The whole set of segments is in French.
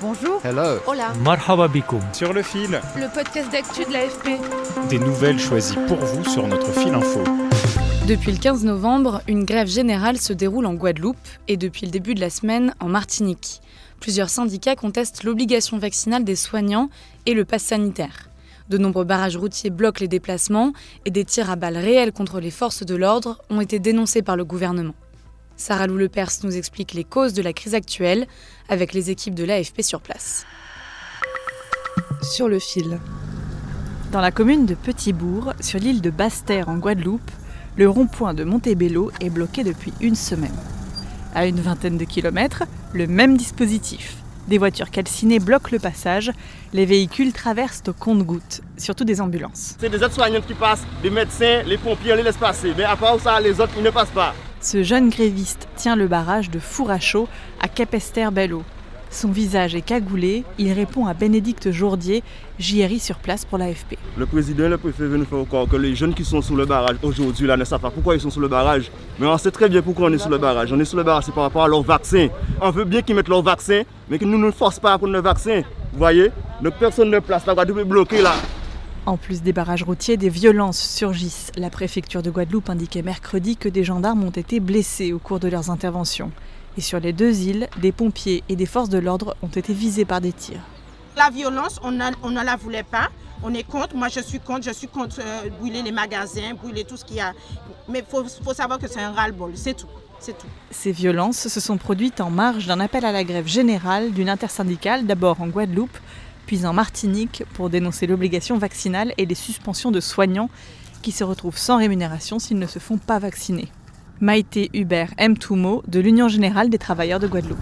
Bonjour. Hello. Hola. Marhaba bikoum. Sur le fil, Le podcast d'actu de l'AFP. des nouvelles choisies pour vous sur notre fil info. Depuis le 15 novembre, une grève générale se déroule en Guadeloupe et depuis le début de la semaine en Martinique. Plusieurs syndicats contestent l'obligation vaccinale des soignants et le pass sanitaire. De nombreux barrages routiers bloquent les déplacements et des tirs à balles réels contre les forces de l'ordre ont été dénoncés par le gouvernement. Sarah Lou Lepers nous explique les causes de la crise actuelle avec les équipes de l'AFP sur place. Sur le fil. Dans la commune de Petit-Bourg, sur l'île de Basse-Terre en Guadeloupe, le rond-point de Montebello est bloqué depuis une semaine. À une vingtaine de kilomètres, le même dispositif. Des voitures calcinées bloquent le passage, les véhicules traversent au compte-gouttes, surtout des ambulances. C'est des aides-soignantes qui passent, des médecins, les pompiers, on les laisse passer. Mais à part ça, les autres, ils ne passent pas. Ce jeune gréviste tient le barrage de Fourachot à Capester-Bello. Son visage est cagoulé, il répond à Bénédicte Jourdier, JRI sur place pour l'AFP. Le président le préfet veut nous faire croire que les jeunes qui sont sous le barrage aujourd'hui là ne savent pas pourquoi ils sont sous le barrage. Mais on sait très bien pourquoi on est sous le barrage. On est sous le barrage, c'est par rapport à leur vaccin. On veut bien qu'ils mettent leur vaccin, mais qu'ils ne nous forcent pas à prendre le vaccin. Vous voyez personne ne place. La Guadeloupe est bloquée là. En plus des barrages routiers, des violences surgissent. La préfecture de Guadeloupe indiquait mercredi que des gendarmes ont été blessés au cours de leurs interventions. Et sur les deux îles, des pompiers et des forces de l'ordre ont été visés par des tirs. La violence, on, a- on ne la voulait pas. On est contre. Moi, je suis contre. Je suis contre euh, brûler les magasins, brûler tout ce qu'il y a. Mais il faut, faut savoir que c'est un ras-le-bol. C'est tout. C'est tout. Ces violences se sont produites en marge d'un appel à la grève générale d'une intersyndicale, d'abord en Guadeloupe, puis en Martinique, pour dénoncer l'obligation vaccinale et les suspensions de soignants qui se retrouvent sans rémunération s'ils ne se font pas vacciner. Maïté Hubert Mtoumo de l'Union générale des travailleurs de Guadeloupe.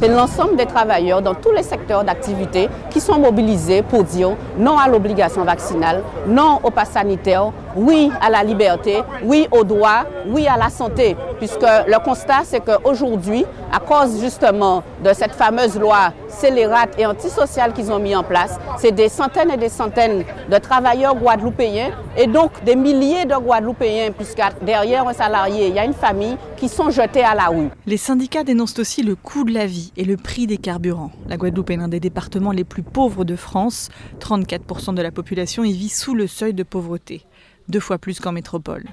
C'est l'ensemble des travailleurs dans tous les secteurs d'activité qui sont mobilisés pour dire non à l'obligation vaccinale, non au pass sanitaire, oui à la liberté, oui au droit, oui à la santé. Puisque le constat, c'est qu'aujourd'hui, à cause justement de cette fameuse loi scélérate et antisociale qu'ils ont mis en place, c'est des centaines et des centaines de travailleurs guadeloupéens et donc des milliers de Guadeloupéens, puisque derrière un salarié, il y a une famille qui sont jetés à la rue. Les syndicats dénoncent aussi le coût de la vie et le prix des carburants. La Guadeloupe est l'un des départements les plus pauvres de France. 34% de la population y vit sous le seuil de pauvreté, deux fois plus qu'en métropole.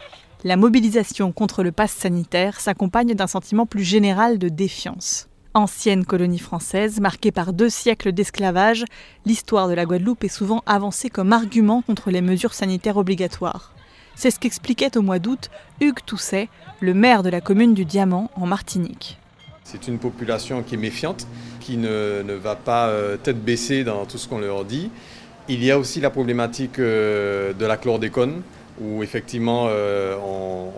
La mobilisation contre le pass sanitaire s'accompagne d'un sentiment plus général de défiance. Ancienne colonie française, marquée par deux siècles d'esclavage, l'histoire de la Guadeloupe est souvent avancée comme argument contre les mesures sanitaires obligatoires. C'est ce qu'expliquait au mois d'août Hugues Tousset, le maire de la commune du Diamant en Martinique. C'est une population qui est méfiante, qui ne, ne va pas euh, tête baissée dans tout ce qu'on leur dit. Il y a aussi la problématique euh, de la chlordécone, où effectivement euh,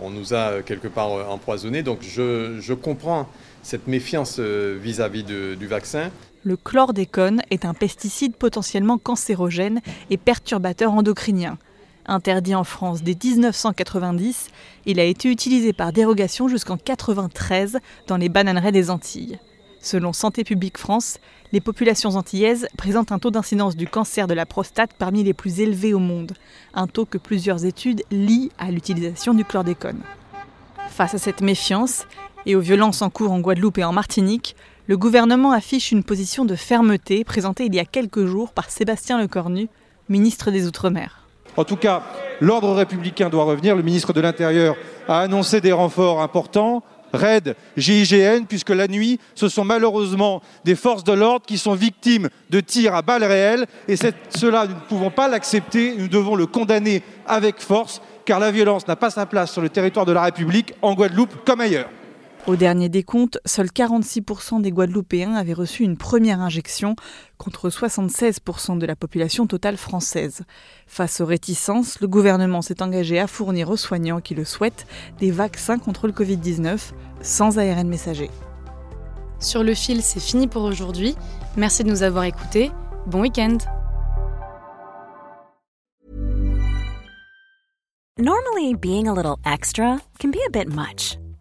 on, nous a quelque part euh, empoisonnés. Donc je, comprends cette méfiance euh, vis-à-vis du vaccin. Le chlordécone est un pesticide potentiellement cancérogène et perturbateur endocrinien. Interdit en France dès 1990, il a été utilisé par dérogation jusqu'en 1993 dans les bananeraies des Antilles. Selon Santé publique France, les populations antillaises présentent un taux d'incidence du cancer de la prostate parmi les plus élevés au monde, un taux que plusieurs études lient à l'utilisation du chlordécone. Face à cette méfiance et aux violences en cours en Guadeloupe et en Martinique, le gouvernement affiche une position de fermeté présentée il y a quelques jours par Sébastien Lecornu, ministre des Outre-mer. En tout cas, l'ordre républicain doit revenir. Le ministre de l'Intérieur a annoncé des renforts importants. RAID, GIGN, puisque la nuit, ce sont malheureusement des forces de l'ordre qui sont victimes de tirs à balles réelles. Et cela, nous ne pouvons pas l'accepter. Nous devons le condamner avec force, car la violence n'a pas sa place sur le territoire de la République, en Guadeloupe comme ailleurs. Au dernier décompte, seuls 46% des Guadeloupéens avaient reçu une première injection, contre 76% de la population totale française. Face aux réticences, le gouvernement s'est engagé à fournir aux soignants qui le souhaitent des vaccins contre le Covid-19 sans ARN messager. Sur le fil, c'est fini pour aujourd'hui. Merci de nous avoir écoutés. Bon week-end Normally, being a little extra can be a bit much.